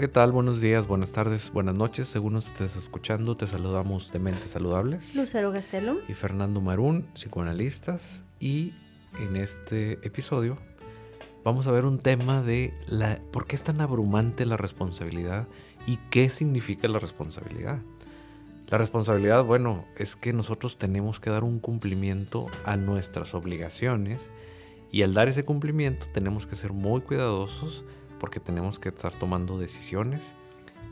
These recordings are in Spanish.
Hola, ¿qué tal? Buenos días, buenas tardes, buenas noches. Según nos estés escuchando, te saludamos de Mentes Saludables. Lucero Gastelum. Y Fernando Marún, psicoanalistas. Y en este episodio vamos a ver un tema de la, por qué es tan abrumante la responsabilidad y qué significa la responsabilidad. La responsabilidad, bueno, es que nosotros tenemos que dar un cumplimiento a nuestras obligaciones y al dar ese cumplimiento tenemos que ser muy cuidadosos porque tenemos que estar tomando decisiones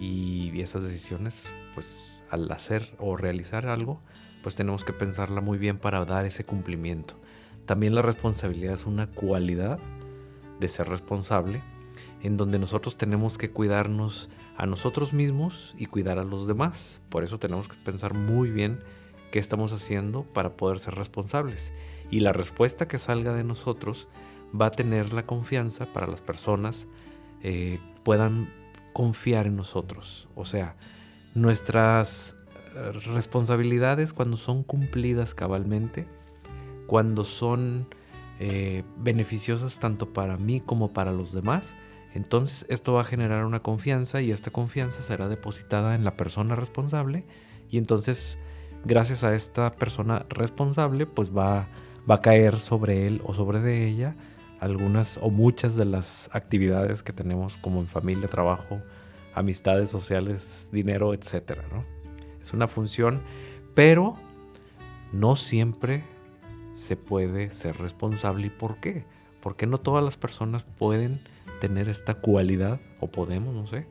y esas decisiones, pues al hacer o realizar algo, pues tenemos que pensarla muy bien para dar ese cumplimiento. También la responsabilidad es una cualidad de ser responsable en donde nosotros tenemos que cuidarnos a nosotros mismos y cuidar a los demás. Por eso tenemos que pensar muy bien qué estamos haciendo para poder ser responsables. Y la respuesta que salga de nosotros va a tener la confianza para las personas eh, puedan confiar en nosotros. O sea, nuestras eh, responsabilidades cuando son cumplidas cabalmente, cuando son eh, beneficiosas tanto para mí como para los demás, entonces esto va a generar una confianza y esta confianza será depositada en la persona responsable y entonces gracias a esta persona responsable pues va, va a caer sobre él o sobre de ella algunas o muchas de las actividades que tenemos como en familia, trabajo, amistades sociales, dinero, etcétera, Es una función, pero no siempre se puede ser responsable. ¿Y por qué? Porque no todas las personas pueden tener esta cualidad, o podemos, no sé,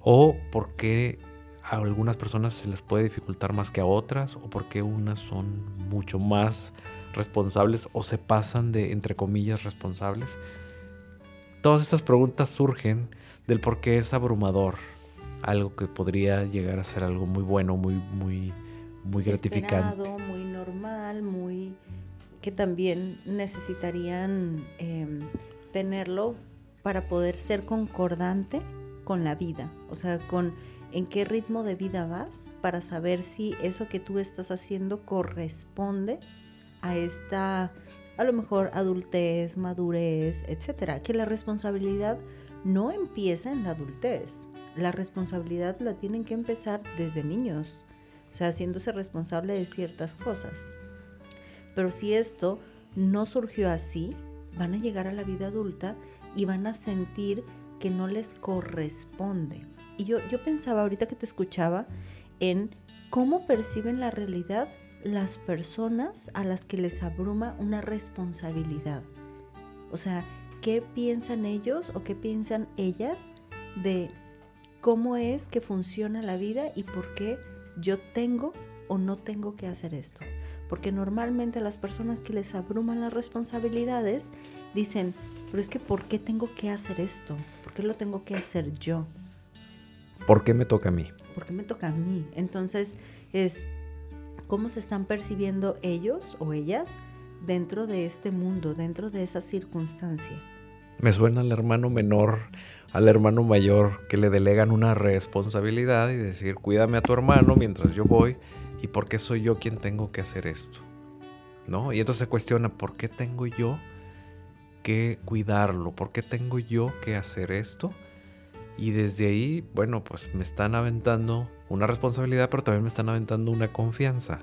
o porque a algunas personas se les puede dificultar más que a otras, o porque unas son mucho más responsables o se pasan de, entre comillas, responsables. Todas estas preguntas surgen del por qué es abrumador, algo que podría llegar a ser algo muy bueno, muy, muy, muy gratificante. muy normal, muy que también necesitarían em, tenerlo para poder ser concordante con la vida, o sea, con en qué ritmo de vida vas para saber si eso que tú estás haciendo corresponde a esta, a lo mejor, adultez, madurez, etcétera. Que la responsabilidad no empieza en la adultez. La responsabilidad la tienen que empezar desde niños, o sea, haciéndose responsable de ciertas cosas. Pero si esto no surgió así, van a llegar a la vida adulta y van a sentir que no les corresponde. Y yo, yo pensaba ahorita que te escuchaba en cómo perciben la realidad las personas a las que les abruma una responsabilidad. O sea, ¿qué piensan ellos o qué piensan ellas de cómo es que funciona la vida y por qué yo tengo o no tengo que hacer esto? Porque normalmente las personas que les abruman las responsabilidades dicen, pero es que ¿por qué tengo que hacer esto? ¿Por qué lo tengo que hacer yo? ¿Por qué me toca a mí? ¿Por qué me toca a mí? Entonces es cómo se están percibiendo ellos o ellas dentro de este mundo, dentro de esa circunstancia. Me suena al hermano menor, al hermano mayor, que le delegan una responsabilidad y decir, cuídame a tu hermano mientras yo voy y por qué soy yo quien tengo que hacer esto. ¿No? Y entonces se cuestiona, ¿por qué tengo yo que cuidarlo? ¿Por qué tengo yo que hacer esto? Y desde ahí, bueno, pues me están aventando una responsabilidad, pero también me están aventando una confianza.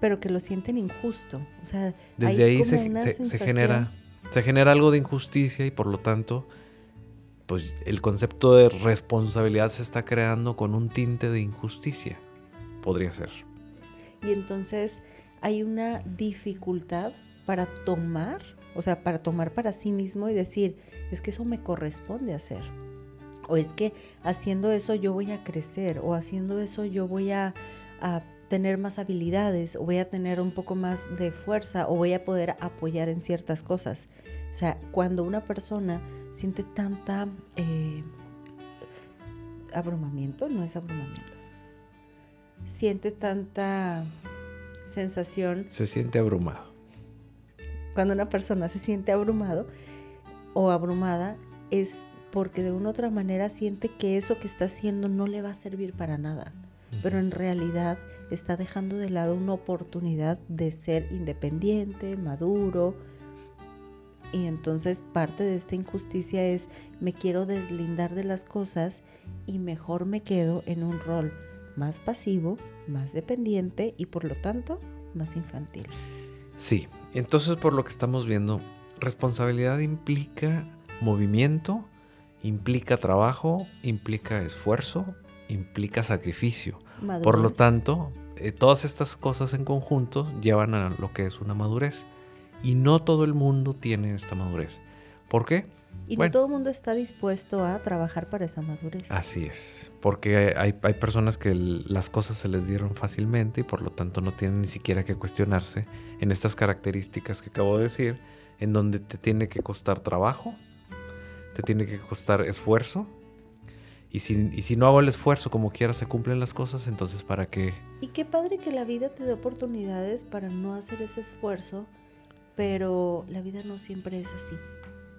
Pero que lo sienten injusto. O sea, desde ahí se, genera, se genera algo de injusticia y por lo tanto, pues el concepto de responsabilidad se está creando con un tinte de injusticia. Podría ser. Y entonces hay una dificultad para tomar, o sea, para tomar para sí mismo y decir, es que eso me corresponde hacer. O es que haciendo eso yo voy a crecer, o haciendo eso yo voy a, tener más habilidades, o voy a tener un poco más de fuerza, o voy a poder apoyar en ciertas cosas. O sea, cuando una persona siente tanta eh, abrumamiento, no es abrumamiento, siente tanta sensación. Se siente abrumado. Cuando una persona se siente abrumado, o abrumada es porque de una u otra manera siente que eso que está haciendo no le va a servir para nada, pero en realidad está dejando de lado una oportunidad de ser independiente, maduro. Y entonces parte de esta injusticia es me quiero deslindar de las cosas y mejor me quedo en un rol más pasivo, más dependiente y por lo tanto más infantil. Sí, entonces por lo que estamos viendo, responsabilidad implica movimiento, implica trabajo, implica esfuerzo, implica sacrificio. Por lo tanto, eh, todas estas cosas en conjunto llevan a lo que es una madurez. Y no todo el mundo tiene esta madurez. ¿Por qué? Y no todo el mundo está dispuesto a trabajar para esa madurez. Así es, porque hay, hay, personas que las cosas se les dieron fácilmente y por lo tanto no tienen ni siquiera que cuestionarse en estas características que acabo de decir, en donde te tiene que costar trabajo, te tiene que costar esfuerzo, y si, y si no hago el esfuerzo como quiera se cumplen las cosas, entonces ¿para qué? Y qué padre que la vida te dé oportunidades para no hacer ese esfuerzo, pero la vida no siempre es así.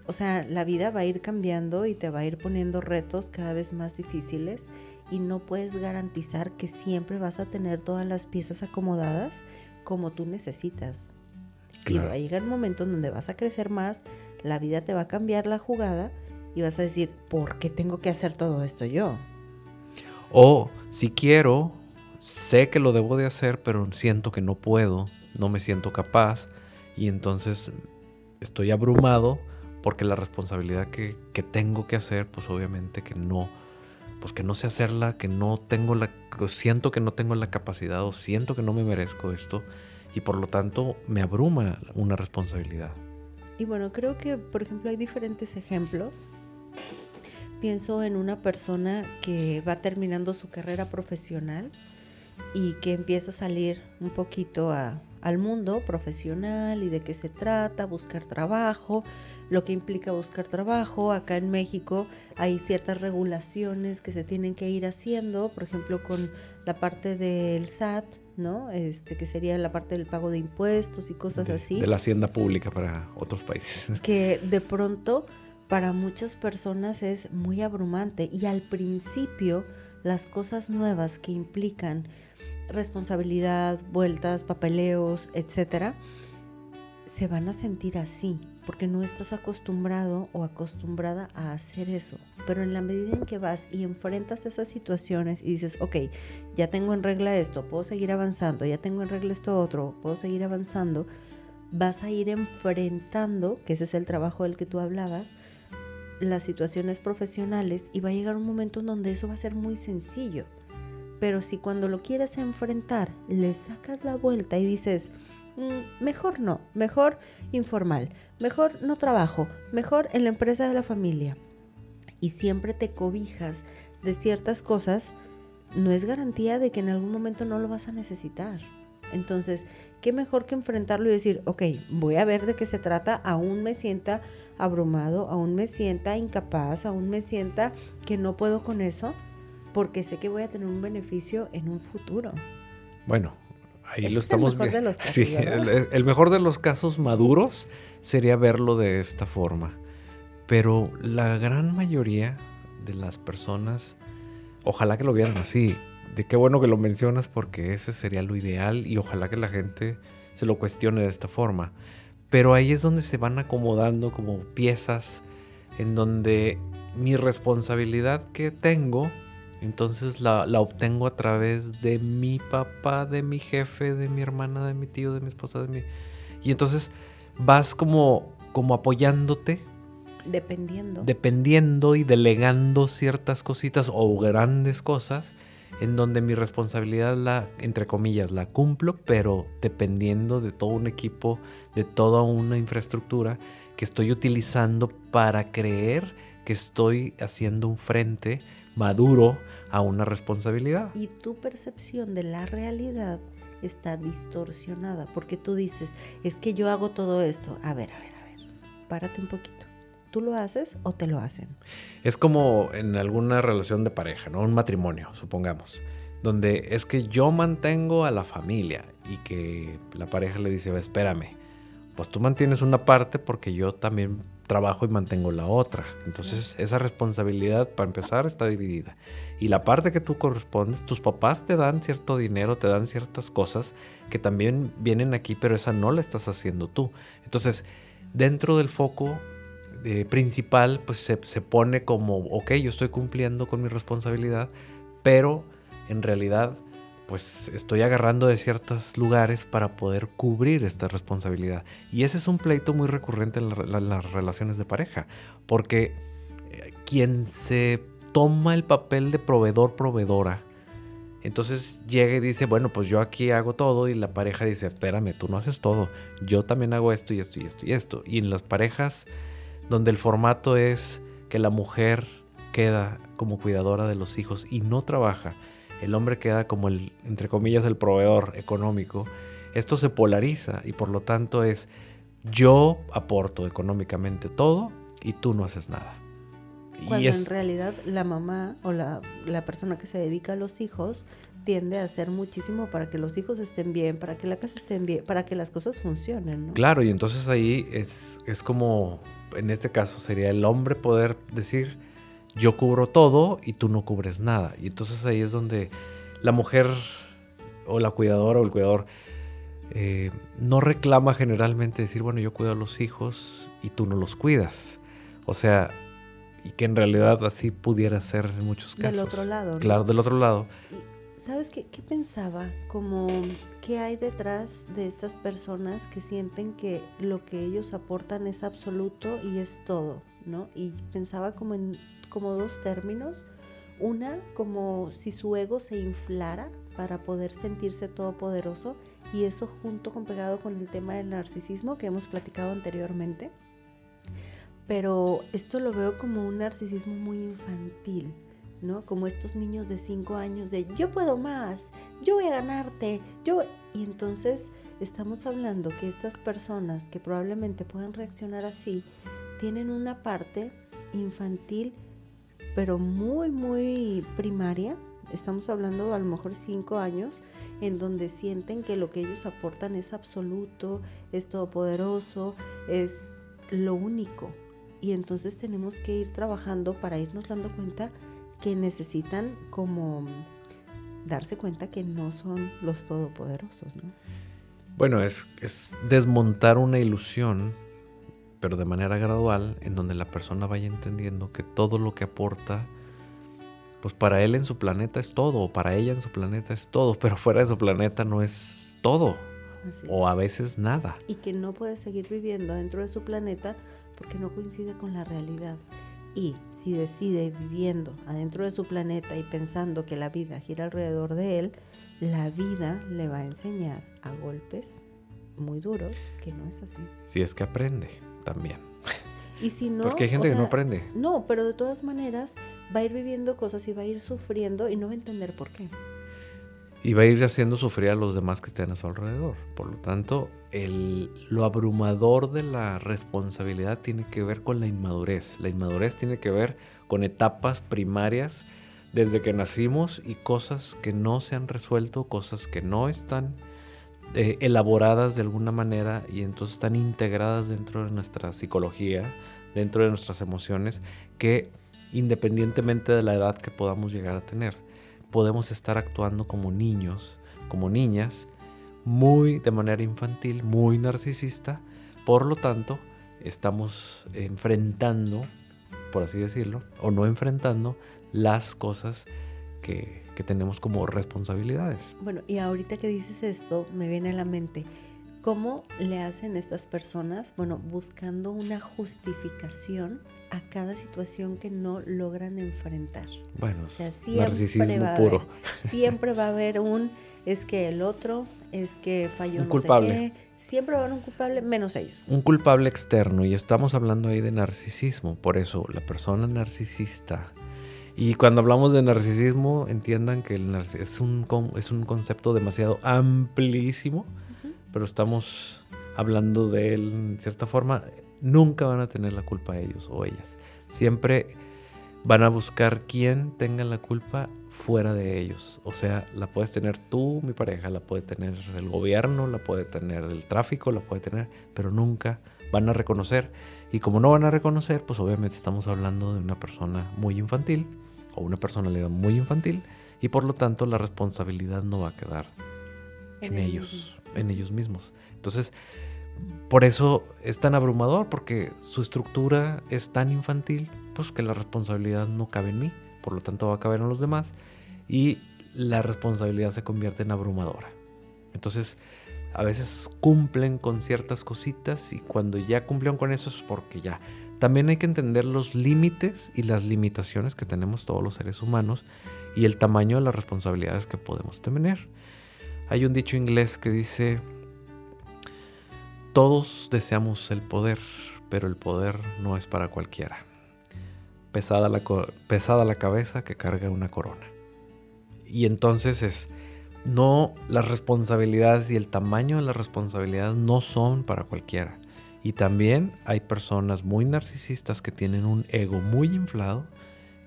O sea, la vida va a ir cambiando y te va a ir poniendo retos cada vez más difíciles y no puedes garantizar que siempre vas a tener todas las piezas acomodadas como tú necesitas. Y va a llegar un momento en donde vas a crecer más, la vida te va a cambiar la jugada y vas a decir, ¿por qué tengo que hacer todo esto yo? O si quiero, sé que lo debo de hacer, pero siento que no puedo, no me siento capaz y entonces estoy abrumado porque la responsabilidad que, que tengo que hacer, pues obviamente que no, pues que no sé hacerla, que no tengo la, siento que no tengo la capacidad o siento que no me merezco esto y por lo tanto me abruma una responsabilidad. Y bueno, creo que, por ejemplo, hay diferentes ejemplos Pienso en una persona que va terminando su carrera profesional y que empieza a salir un poquito al mundo profesional y de qué se trata, buscar trabajo, lo que implica buscar trabajo. Acá en México hay ciertas regulaciones que se tienen que ir haciendo, por ejemplo, con la parte del SAT, ¿no? Este, que sería la parte del pago de impuestos y cosas así. De la hacienda pública para otros países. Que de pronto para muchas personas es muy abrumante y al principio las cosas nuevas que implican responsabilidad, vueltas, papeleos, etcétera, se van a sentir así porque no estás acostumbrado o acostumbrada a hacer eso. Pero en la medida en que vas y enfrentas esas situaciones y dices, ok, ya tengo en regla esto, puedo seguir avanzando, ya tengo en regla esto otro, puedo seguir avanzando, vas a ir enfrentando, que ese es el trabajo del que tú hablabas, las situaciones profesionales y va a llegar un momento en donde eso va a ser muy sencillo. Pero si cuando lo quieres enfrentar le sacas la vuelta y dices, mm, mejor no, mejor informal, mejor no trabajo, mejor en la empresa de la familia, y siempre te cobijas de ciertas cosas, no es garantía de que en algún momento no lo vas a necesitar. Entonces, ¿qué mejor que enfrentarlo y decir, ok, voy a ver de qué se trata, aún me sienta abrumado, aún me sienta incapaz, aún me sienta que no puedo con eso, porque sé que voy a tener un beneficio en un futuro. Bueno, ahí lo estamos viendo. Sí, el, mejor de los casos maduros sería verlo de esta forma. Pero la gran mayoría de las personas, ojalá que lo vieran así. De qué bueno que lo mencionas porque ese sería lo ideal y ojalá que la gente se lo cuestione de esta forma. Pero ahí es donde se van acomodando como piezas en donde mi responsabilidad que tengo, entonces la, obtengo a través de mi papá, de mi jefe, de mi hermana, de mi tío, de mi esposa, de mi... Y entonces vas como, como apoyándote. Dependiendo. Dependiendo y delegando ciertas cositas o grandes cosas en donde mi responsabilidad la, entre comillas, la cumplo, pero dependiendo de todo un equipo, de toda una infraestructura que estoy utilizando para creer que estoy haciendo un frente maduro a una responsabilidad. Y tu percepción de la realidad está distorsionada, porque tú dices, es que yo hago todo esto. A ver, a ver, a ver, párate un poquito. ¿Tú lo haces o te lo hacen? Es como en alguna relación de pareja, ¿no? Un matrimonio, supongamos, donde es que yo mantengo a la familia y que la pareja le dice, espérame, pues tú mantienes una parte porque yo también trabajo y mantengo la otra. Entonces esa responsabilidad, para empezar, está dividida. Y la parte que tú correspondes, tus papás te dan cierto dinero, te dan ciertas cosas que también vienen aquí, pero esa no la estás haciendo tú. Entonces, dentro del foco eh, principal, pues se, se pone como, ok, yo estoy cumpliendo con mi responsabilidad, pero en realidad pues estoy agarrando de ciertos lugares para poder cubrir esta responsabilidad. Y ese es un pleito muy recurrente en, las relaciones de pareja, porque eh, quien se toma el papel de proveedor-proveedora, entonces llega y dice, bueno, pues yo aquí hago todo y la pareja dice, espérame, tú no haces todo, yo también hago esto y esto y esto y esto. Y en las parejas donde el formato es que la mujer queda como cuidadora de los hijos y no trabaja, el hombre queda como el, entre comillas, el proveedor económico, esto se polariza y por lo tanto es yo aporto económicamente todo y tú no haces nada. Cuando en realidad la mamá o la, persona que se dedica a los hijos tiende a hacer muchísimo para que los hijos estén bien, para que la casa esté bien, para que las cosas funcionen. Claro, y entonces ahí es, es como, en este caso sería el hombre poder decir, yo cubro todo y tú no cubres nada. Y entonces ahí es donde la mujer o la cuidadora o el cuidador eh, no reclama generalmente decir, bueno, yo cuido a los hijos y tú no los cuidas. O sea, y que en realidad así pudiera ser en muchos casos. Del otro lado. Claro, del otro lado. ¿Sabes qué, qué pensaba? Como, ¿qué hay detrás de estas personas que sienten que lo que ellos aportan es absoluto y es todo? ¿no? Y pensaba como en como dos términos. Una, como si su ego se inflara para poder sentirse todopoderoso y eso junto con pegado con el tema del narcisismo que hemos platicado anteriormente. Pero esto lo veo como un narcisismo muy infantil, ¿no? Como estos niños de 5 años de yo puedo más, yo voy a ganarte, yo... Y entonces estamos hablando que estas personas que probablemente puedan reaccionar así, tienen una parte infantil pero muy, muy primaria. Estamos hablando a lo mejor cinco años en donde sienten que lo que ellos aportan es absoluto, es todopoderoso, es lo único. Y entonces tenemos que ir trabajando para irnos dando cuenta que necesitan como darse cuenta que no son los todopoderosos, ¿no? Bueno, es, es desmontar una ilusión pero de manera gradual, en donde la persona vaya entendiendo que todo lo que aporta, pues para él en su planeta es todo, o para ella en su planeta es todo, pero fuera de su planeta no es todo, o a veces nada. Y que no puede seguir viviendo dentro de su planeta porque no coincide con la realidad. Y si decide viviendo adentro de su planeta y pensando que la vida gira alrededor de él, la vida le va a enseñar a golpes muy duros que no es así. Si es que aprende también. Y si no, Porque hay gente que no aprende. No, pero de todas maneras va a ir viviendo cosas y va a ir sufriendo y no va a entender por qué. Y va a ir haciendo sufrir a los demás que estén a su alrededor. Por lo tanto, el, lo abrumador de la responsabilidad tiene que ver con la inmadurez. La inmadurez tiene que ver con etapas primarias desde que nacimos y cosas que no se han resuelto, cosas que no están eh, elaboradas de alguna manera y entonces están integradas dentro de nuestra psicología, dentro de nuestras emociones, que independientemente de la edad que podamos llegar a tener, podemos estar actuando como niños, como niñas, muy de manera infantil, muy narcisista, por lo tanto, estamos enfrentando, por así decirlo, o no enfrentando las cosas que, que tenemos como responsabilidades. Bueno, y ahorita que dices esto, me viene a la mente, ¿cómo le hacen estas personas? Bueno, buscando una justificación a cada situación que no logran enfrentar. Bueno, o sea, narcisismo puro. siempre va a haber un, es que el otro, es que falló un culpable. Siempre va a haber un culpable, menos ellos. Un culpable externo, y estamos hablando ahí de narcisismo. Por eso, la persona narcisista y cuando hablamos de narcisismo, entiendan que el es, un, es un concepto demasiado amplísimo, pero estamos hablando de él en cierta forma. Nunca van a tener la culpa ellos o ellas. Siempre van a buscar quién tenga la culpa fuera de ellos. O sea, la puedes tener tú, mi pareja, la puede tener el gobierno, la puede tener el tráfico, la puede tener, pero nunca van a reconocer. Y como no van a reconocer, pues obviamente estamos hablando de una persona muy infantil o una personalidad muy infantil y por lo tanto la responsabilidad no va a quedar en, ellos, en ellos mismos. Entonces, por eso es tan abrumador, porque su estructura es tan infantil, pues que la responsabilidad no cabe en mí, por lo tanto va a caber en los demás y la responsabilidad se convierte en abrumadora. Entonces, a veces cumplen con ciertas cositas y cuando ya cumplieron con eso es porque ya. También hay que entender los límites y las limitaciones que tenemos todos los seres humanos y el tamaño de las responsabilidades que podemos tener. Hay un dicho inglés que dice, todos deseamos el poder, pero el poder no es para cualquiera. Pesada la, cabeza que carga una corona. Y entonces es, no, las responsabilidades y el tamaño de las responsabilidades no son para cualquiera. Y también hay personas muy narcisistas que tienen un ego muy inflado,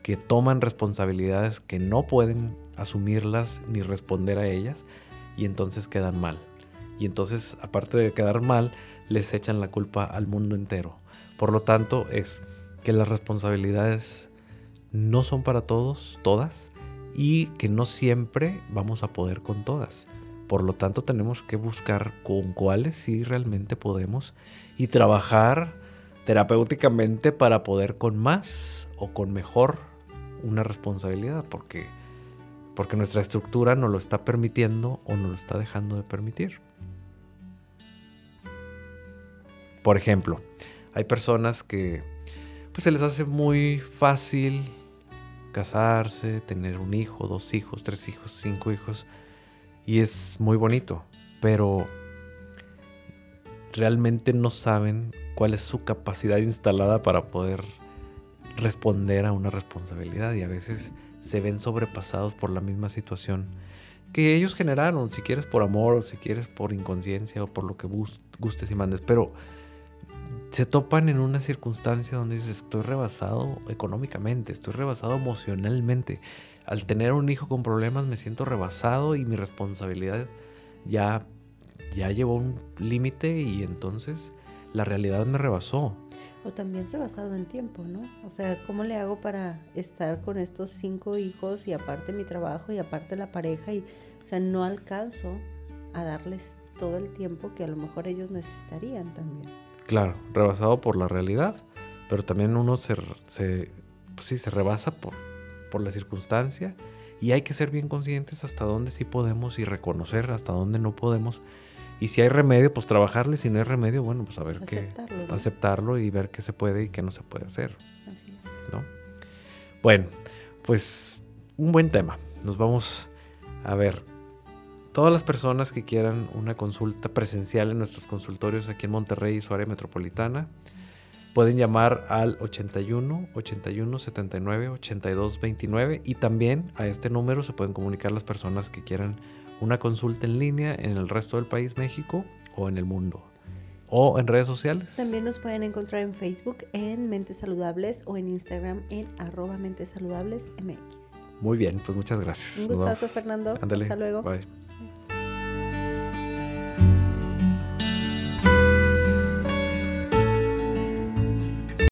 que toman responsabilidades que no pueden asumirlas ni responder a ellas y entonces quedan mal. Y entonces, aparte de quedar mal, les echan la culpa al mundo entero. Por lo tanto, es que las responsabilidades no son para todos, todas, y que no siempre vamos a poder con todas. Por lo tanto, tenemos que buscar con cuáles sí realmente podemos y trabajar terapéuticamente para poder con más o con mejor una responsabilidad, porque, porque nuestra estructura no lo está permitiendo o no lo está dejando de permitir. Por ejemplo, hay personas que pues se les hace muy fácil casarse, tener un hijo, dos hijos, tres hijos, cinco hijos y es muy bonito, pero realmente no saben cuál es su capacidad instalada para poder responder a una responsabilidad y a veces se ven sobrepasados por la misma situación que ellos generaron, si quieres por amor o si quieres por inconsciencia o por lo que gustes y mandes, pero se topan en una circunstancia donde dices, estoy rebasado económicamente, estoy rebasado emocionalmente. Al tener un hijo con problemas me siento rebasado y mi responsabilidad ya, ya llevó un límite y entonces la realidad me rebasó. O también rebasado en tiempo, ¿no? O sea, ¿cómo le hago para estar con estos cinco hijos y aparte mi trabajo y aparte la pareja? Y, o sea, no alcanzo a darles todo el tiempo que a lo mejor ellos necesitarían también. Claro, rebasado por la realidad, pero también uno se, se, pues sí, se rebasa por, por la circunstancia y hay que ser bien conscientes hasta dónde sí podemos y reconocer hasta dónde no podemos. Y si hay remedio, pues trabajarle. Si no hay remedio, bueno, pues a ver qué. Aceptarlo y ver qué se puede y qué no se puede hacer. Así es. ¿no? Bueno, pues un buen tema. Nos vamos a ver todas las personas que quieran una consulta presencial en nuestros consultorios aquí en Monterrey y su área metropolitana, pueden llamar al 81 81 79 82 29 y también a este número se pueden comunicar las personas que quieran una consulta en línea en el resto del país, México o en el mundo. O en redes sociales. También nos pueden encontrar en Facebook en Mentes Saludables o en Instagram en arroba Mentes Saludables MX. Muy bien, pues muchas gracias. Un gustazo, Fernando. Hasta luego. Bye.